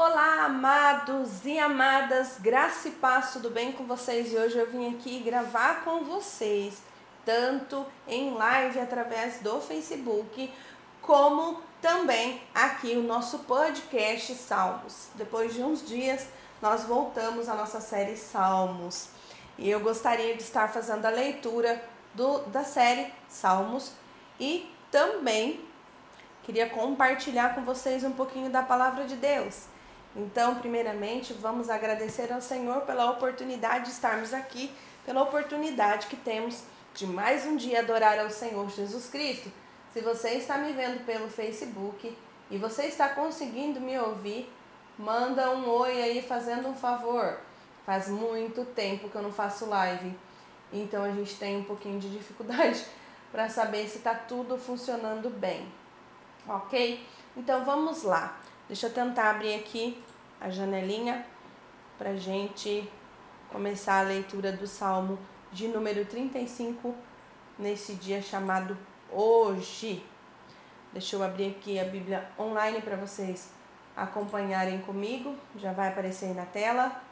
Olá, amados e amadas, graça e paz, tudo bem com vocês? E hoje eu vim aqui gravar com vocês, tanto em live através do Facebook, como também aqui o nosso podcast Salmos. Depois de uns dias, nós voltamos à nossa série Salmos. E eu gostaria de estar fazendo a leitura do, da série Salmos e também queria compartilhar com vocês um pouquinho da palavra de Deus. Então, primeiramente, vamos agradecer ao Senhor pela oportunidade de estarmos aqui, pela oportunidade que temos de mais um dia adorar ao Senhor Jesus Cristo. Se você está me vendo pelo Facebook e você está conseguindo me ouvir, manda um oi aí fazendo um favor. Faz muito tempo que eu não faço live, então a gente tem um pouquinho de dificuldade para saber se está tudo funcionando bem, ok? Então vamos lá. Deixa eu tentar abrir aqui a janelinha para gente começar a leitura do Salmo de número 35 nesse dia chamado hoje. Deixa eu abrir aqui a Bíblia online para vocês acompanharem comigo. Já vai aparecer aí na tela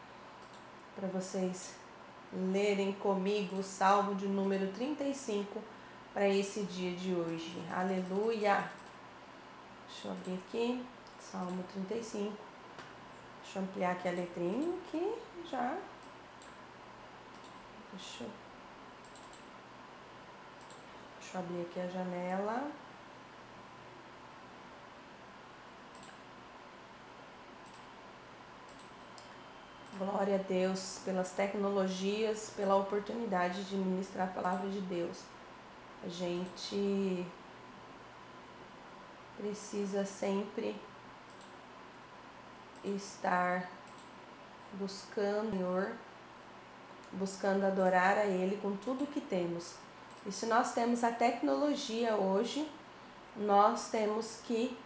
para vocês lerem comigo o Salmo de número 35 para esse dia de hoje. Aleluia! Deixa eu abrir aqui. Salmo 35. Deixa eu ampliar aqui a letrinha que já. Deixa eu, deixa eu abrir aqui a janela. Glória a Deus pelas tecnologias, pela oportunidade de ministrar a palavra de Deus. A gente precisa sempre estar buscando o Senhor, buscando adorar a Ele com tudo que temos. E se nós temos a tecnologia hoje, nós temos que,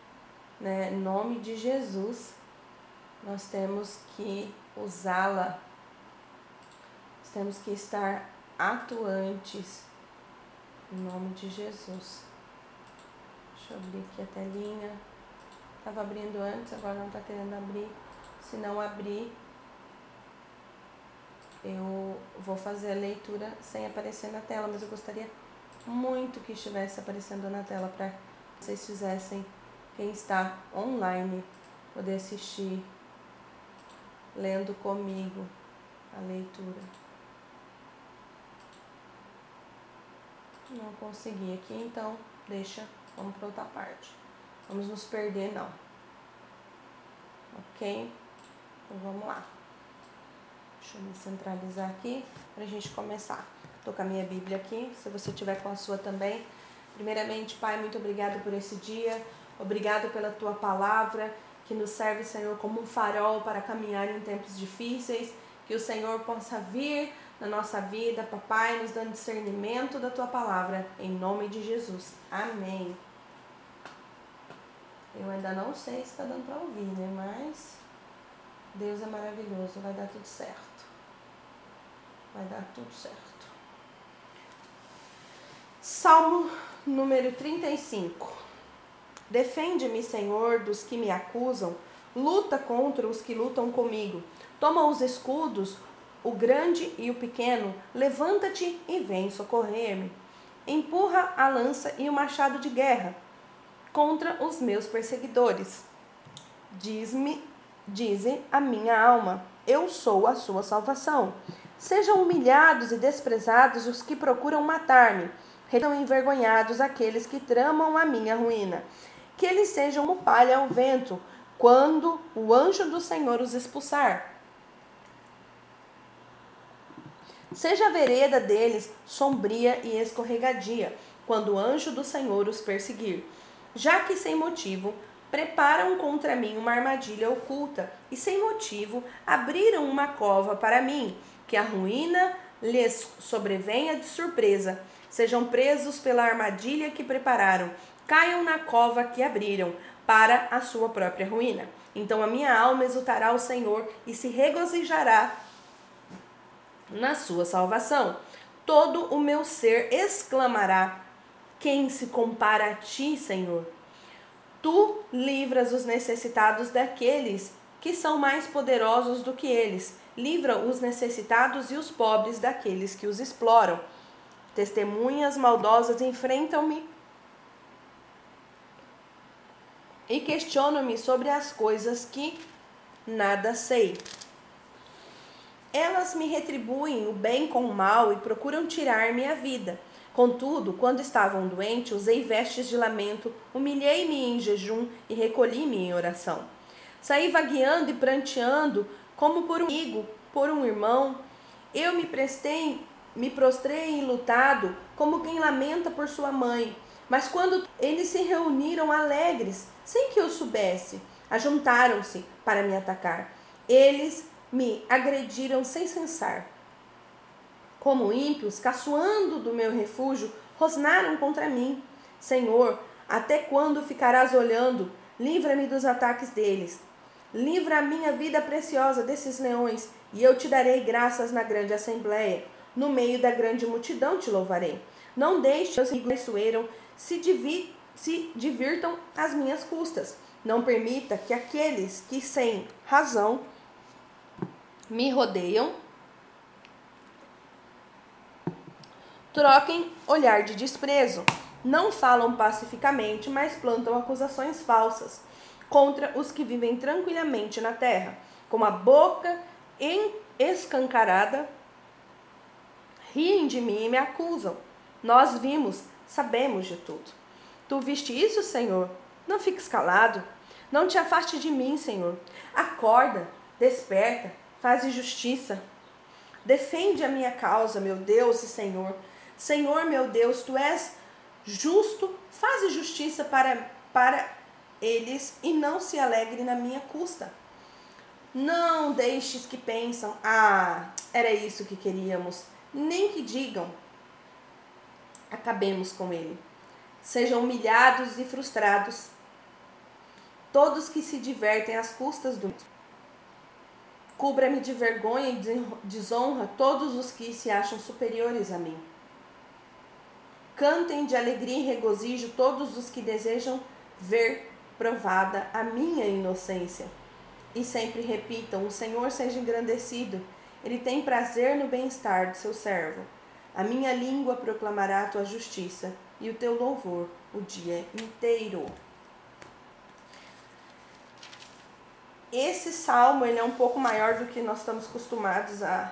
né, em nome de Jesus, nós temos que usá-la, nós temos que estar atuantes, em nome de Jesus. Deixa eu abrir aqui a telinha. Estava abrindo antes, agora não está querendo abrir. Se não abrir, eu vou fazer a leitura sem aparecer na tela, mas eu gostaria muito que estivesse aparecendo na tela para vocês fizessem, quem está online, poder assistir lendo comigo a leitura. Não consegui aqui, então deixa, vamos para outra parte. Vamos nos perder, não. Ok? Então vamos lá. Deixa eu me centralizar aqui para a gente começar. Estou com a minha Bíblia aqui, se você tiver com a sua também. Primeiramente, Pai, muito obrigado por esse dia. Obrigado pela tua palavra que nos serve, Senhor, como um farol para caminhar em tempos difíceis. Que o Senhor possa vir na nossa vida, papai, nos dando discernimento da tua palavra, em nome de Jesus. Amém. Eu ainda não sei se está dando para ouvir, né? Mas Deus é maravilhoso, vai dar tudo certo. Vai dar tudo certo. Salmo número 35. Defende-me, Senhor, dos que me acusam, luta contra os que lutam comigo. Toma os escudos, o grande e o pequeno, levanta-te e vem socorrer-me. Empurra a lança e o machado de guerra contra os meus perseguidores. Diz-me, dize a minha alma, eu sou a sua salvação. Sejam humilhados e desprezados os que procuram matar-me, sejam envergonhados aqueles que tramam a minha ruína. Que eles sejam como palha ao vento, quando o anjo do Senhor os expulsar. Seja a vereda deles sombria e escorregadia, quando o anjo do Senhor os perseguir já que sem motivo preparam contra mim uma armadilha oculta e sem motivo abriram uma cova para mim, que a ruína lhes sobrevenha de surpresa. Sejam presos pela armadilha que prepararam, caiam na cova que abriram para a sua própria ruína. Então a minha alma exultará ao Senhor e se regozijará na sua salvação. Todo o meu ser exclamará: quem se compara a ti, Senhor? Tu livras os necessitados daqueles que são mais poderosos do que eles. Livra os necessitados e os pobres daqueles que os exploram. Testemunhas maldosas enfrentam-me e questionam-me sobre as coisas que nada sei. Elas me retribuem o bem com o mal e procuram tirar-me a vida. Contudo, quando estavam doentes, usei vestes de lamento, humilhei-me em jejum e recolhi-me em oração. Saí vagueando e pranteando, como por um amigo, por um irmão. Eu me prestei, me prostrei enlutado, como quem lamenta por sua mãe. Mas quando eles se reuniram alegres, sem que eu soubesse, ajuntaram-se para me atacar. Eles me agrediram sem cessar. Como ímpios, caçoando do meu refúgio, rosnaram contra mim. Senhor, até quando ficarás olhando? Livra-me dos ataques deles. Livra a minha vida preciosa desses leões, e eu te darei graças na grande assembleia. No meio da grande multidão te louvarei. Não deixe os amigos se, divi se divirtam às minhas custas. Não permita que aqueles que sem razão me rodeiam troquem olhar de desprezo. Não falam pacificamente, mas plantam acusações falsas contra os que vivem tranquilamente na terra. Com a boca escancarada, riem de mim e me acusam. Nós vimos, sabemos de tudo. Tu viste isso, Senhor? Não fiques calado. Não te afaste de mim, Senhor. Acorda, desperta, Faze justiça. Defende a minha causa, meu Deus e Senhor. Senhor, meu Deus, tu és justo, faze justiça para, para eles e não se alegre na minha custa. Não deixes que pensam, ah, era isso que queríamos, nem que digam, acabemos com ele. Sejam humilhados e frustrados todos que se divertem às custas do Cubra-me de vergonha e desonra todos os que se acham superiores a mim. Cantem de alegria e regozijo todos os que desejam ver provada a minha inocência. E sempre repitam: O Senhor seja engrandecido. Ele tem prazer no bem-estar de seu servo. A minha língua proclamará a tua justiça e o teu louvor o dia inteiro. Esse salmo ele é um pouco maior do que nós estamos acostumados a,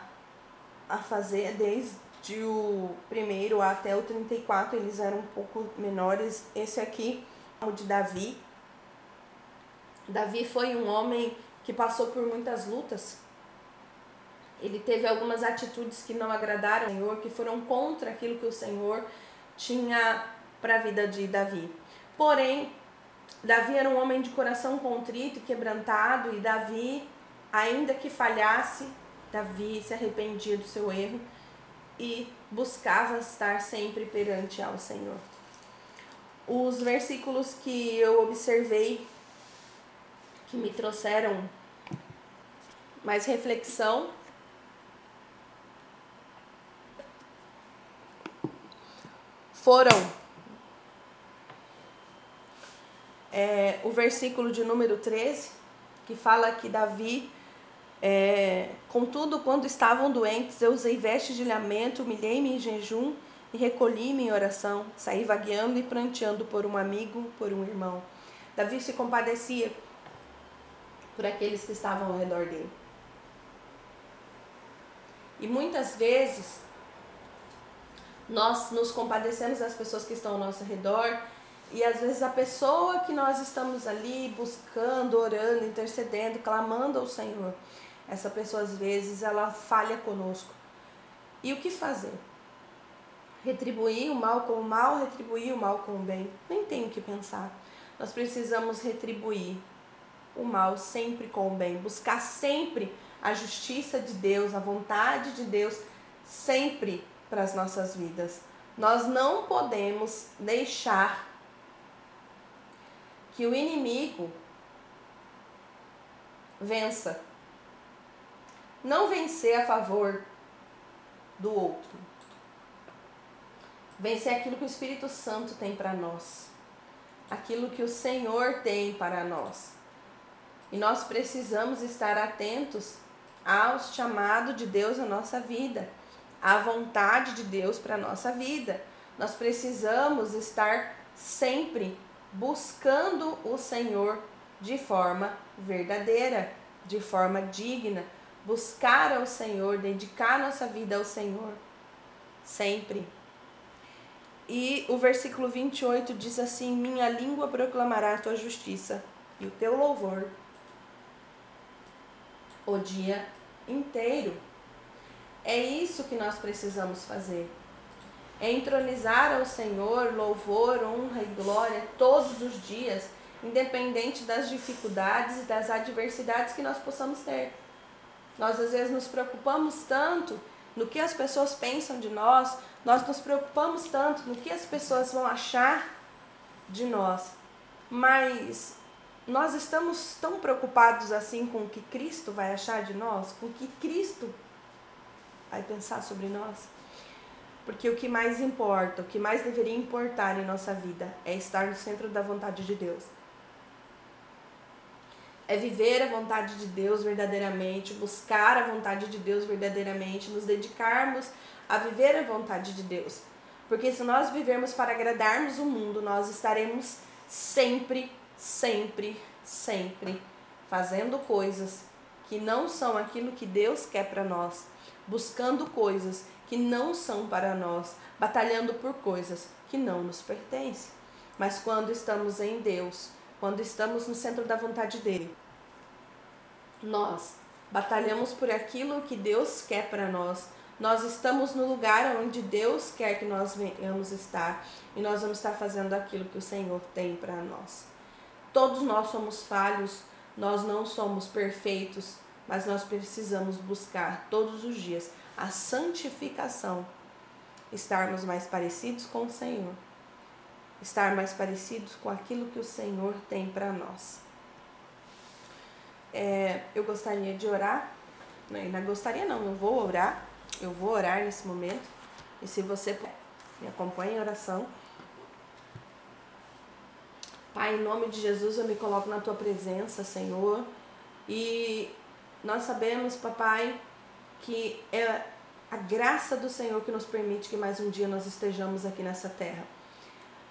a fazer desde o primeiro até o 34, eles eram um pouco menores. Esse aqui o de Davi. Davi foi um homem que passou por muitas lutas. Ele teve algumas atitudes que não agradaram ao Senhor, que foram contra aquilo que o Senhor tinha para a vida de Davi. Porém, Davi era um homem de coração contrito e quebrantado, e Davi, ainda que falhasse, Davi se arrependia do seu erro e buscava estar sempre perante ao Senhor. Os versículos que eu observei que me trouxeram mais reflexão foram é, o versículo de número 13, que fala que Davi, é, contudo, quando estavam doentes, eu usei vestes de lamento, humilhei-me em jejum e recolhi-me em oração, saí vagueando e pranteando por um amigo, por um irmão. Davi se compadecia por aqueles que estavam ao redor dele. E muitas vezes nós nos compadecemos das pessoas que estão ao nosso redor e às vezes a pessoa que nós estamos ali buscando, orando, intercedendo, clamando ao Senhor, essa pessoa às vezes ela falha conosco. E o que fazer? Retribuir o mal com o mal, retribuir o mal com o bem? Nem tem o que pensar. Nós precisamos retribuir o mal sempre com o bem, buscar sempre a justiça de Deus, a vontade de Deus sempre para as nossas vidas. Nós não podemos deixar que o inimigo vença. Não vencer a favor do outro. Vencer aquilo que o Espírito Santo tem para nós. Aquilo que o Senhor tem para nós. E nós precisamos estar atentos ao chamado de Deus na nossa vida, à vontade de Deus para a nossa vida. Nós precisamos estar sempre buscando o Senhor de forma verdadeira, de forma digna, buscar ao Senhor, dedicar nossa vida ao Senhor, sempre. E o versículo 28 diz assim: Minha língua proclamará a tua justiça e o teu louvor o dia inteiro. É isso que nós precisamos fazer. É entronizar ao Senhor louvor, honra e glória todos os dias, independente das dificuldades e das adversidades que nós possamos ter. Nós às vezes nos preocupamos tanto no que as pessoas pensam de nós, nós nos preocupamos tanto no que as pessoas vão achar de nós, mas nós estamos tão preocupados assim com o que Cristo vai achar de nós, com o que Cristo vai pensar sobre nós. Porque o que mais importa, o que mais deveria importar em nossa vida é estar no centro da vontade de Deus. É viver a vontade de Deus verdadeiramente, buscar a vontade de Deus verdadeiramente, nos dedicarmos a viver a vontade de Deus. Porque se nós vivermos para agradarmos o mundo, nós estaremos sempre sempre, sempre fazendo coisas que não são aquilo que Deus quer para nós, buscando coisas que não são para nós, batalhando por coisas que não nos pertencem. Mas quando estamos em Deus, quando estamos no centro da vontade dele, nós batalhamos por aquilo que Deus quer para nós. Nós estamos no lugar onde Deus quer que nós venhamos estar e nós vamos estar fazendo aquilo que o Senhor tem para nós. Todos nós somos falhos, nós não somos perfeitos, mas nós precisamos buscar todos os dias a santificação, estarmos mais parecidos com o Senhor, estar mais parecidos com aquilo que o Senhor tem para nós. É, eu gostaria de orar, não, não gostaria não, eu vou orar, eu vou orar nesse momento, e se você me acompanha em oração, Pai, em nome de Jesus, eu me coloco na tua presença, Senhor. E nós sabemos, papai, que é a graça do Senhor que nos permite que mais um dia nós estejamos aqui nessa terra.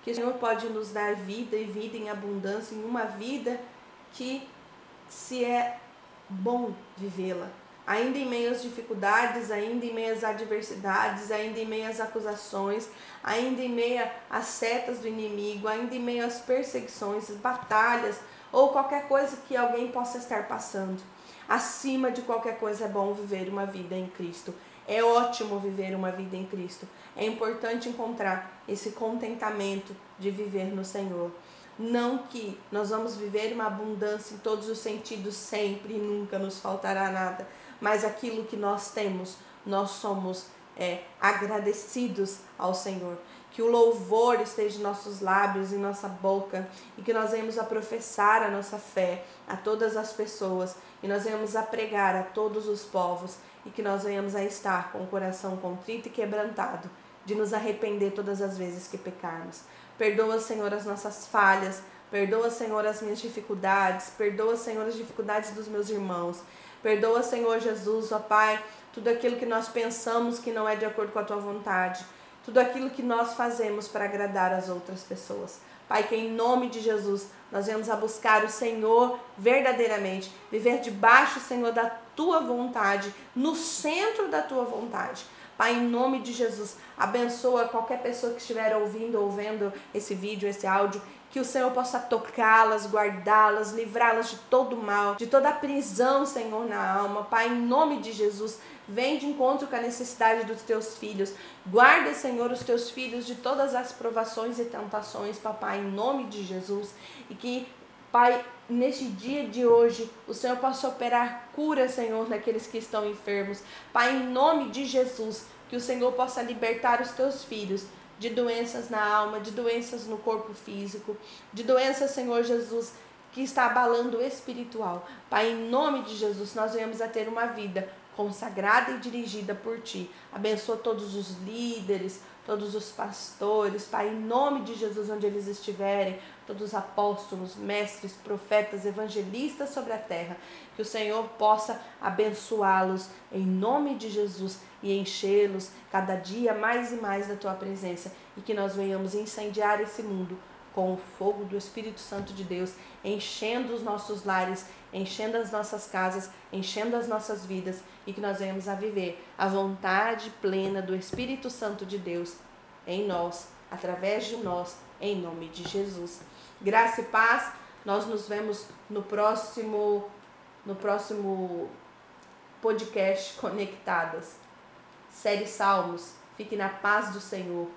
Que o Senhor pode nos dar vida e vida em abundância, em uma vida que se é bom vivê-la ainda em meio às dificuldades, ainda em meio às adversidades, ainda em meio às acusações, ainda em meio às setas do inimigo, ainda em meio às perseguições, batalhas ou qualquer coisa que alguém possa estar passando. Acima de qualquer coisa é bom viver uma vida em Cristo. É ótimo viver uma vida em Cristo. É importante encontrar esse contentamento de viver no Senhor. Não que nós vamos viver uma abundância em todos os sentidos sempre e nunca nos faltará nada, mas aquilo que nós temos, nós somos é, agradecidos ao Senhor. Que o louvor esteja em nossos lábios, em nossa boca, e que nós venhamos a professar a nossa fé a todas as pessoas, e nós venhamos a pregar a todos os povos, e que nós venhamos a estar com o coração contrito e quebrantado, de nos arrepender todas as vezes que pecarmos. Perdoa, Senhor, as nossas falhas, perdoa, Senhor, as minhas dificuldades, perdoa, Senhor, as dificuldades dos meus irmãos. Perdoa, Senhor Jesus, ó Pai, tudo aquilo que nós pensamos que não é de acordo com a tua vontade, tudo aquilo que nós fazemos para agradar as outras pessoas. Pai, que em nome de Jesus nós venhamos a buscar o Senhor verdadeiramente, viver debaixo, Senhor, da tua vontade, no centro da tua vontade. Pai, em nome de Jesus, abençoa qualquer pessoa que estiver ouvindo ou vendo esse vídeo, esse áudio, que o Senhor possa tocá-las, guardá-las, livrá-las de todo mal, de toda prisão, Senhor, na alma. Pai, em nome de Jesus, vem de encontro com a necessidade dos teus filhos. Guarda, Senhor, os teus filhos de todas as provações e tentações, papai, em nome de Jesus. E que, Pai, neste dia de hoje, o Senhor possa operar cura, Senhor, naqueles que estão enfermos. Pai, em nome de Jesus, que o Senhor possa libertar os teus filhos de doenças na alma, de doenças no corpo físico, de doenças, Senhor Jesus, que está abalando o espiritual. Pai, em nome de Jesus, nós venhamos a ter uma vida consagrada e dirigida por ti. Abençoa todos os líderes, todos os pastores, Pai, em nome de Jesus, onde eles estiverem, todos os apóstolos, mestres, profetas, evangelistas sobre a terra, que o Senhor possa abençoá-los em nome de Jesus e enchê-los cada dia mais e mais da tua presença. E que nós venhamos incendiar esse mundo com o fogo do Espírito Santo de Deus, enchendo os nossos lares, enchendo as nossas casas, enchendo as nossas vidas e que nós venhamos a viver a vontade plena do Espírito Santo de Deus em nós, através de nós, em nome de Jesus. Graça e paz. Nós nos vemos no próximo no próximo podcast Conectadas. Série Salmos. Fique na paz do Senhor.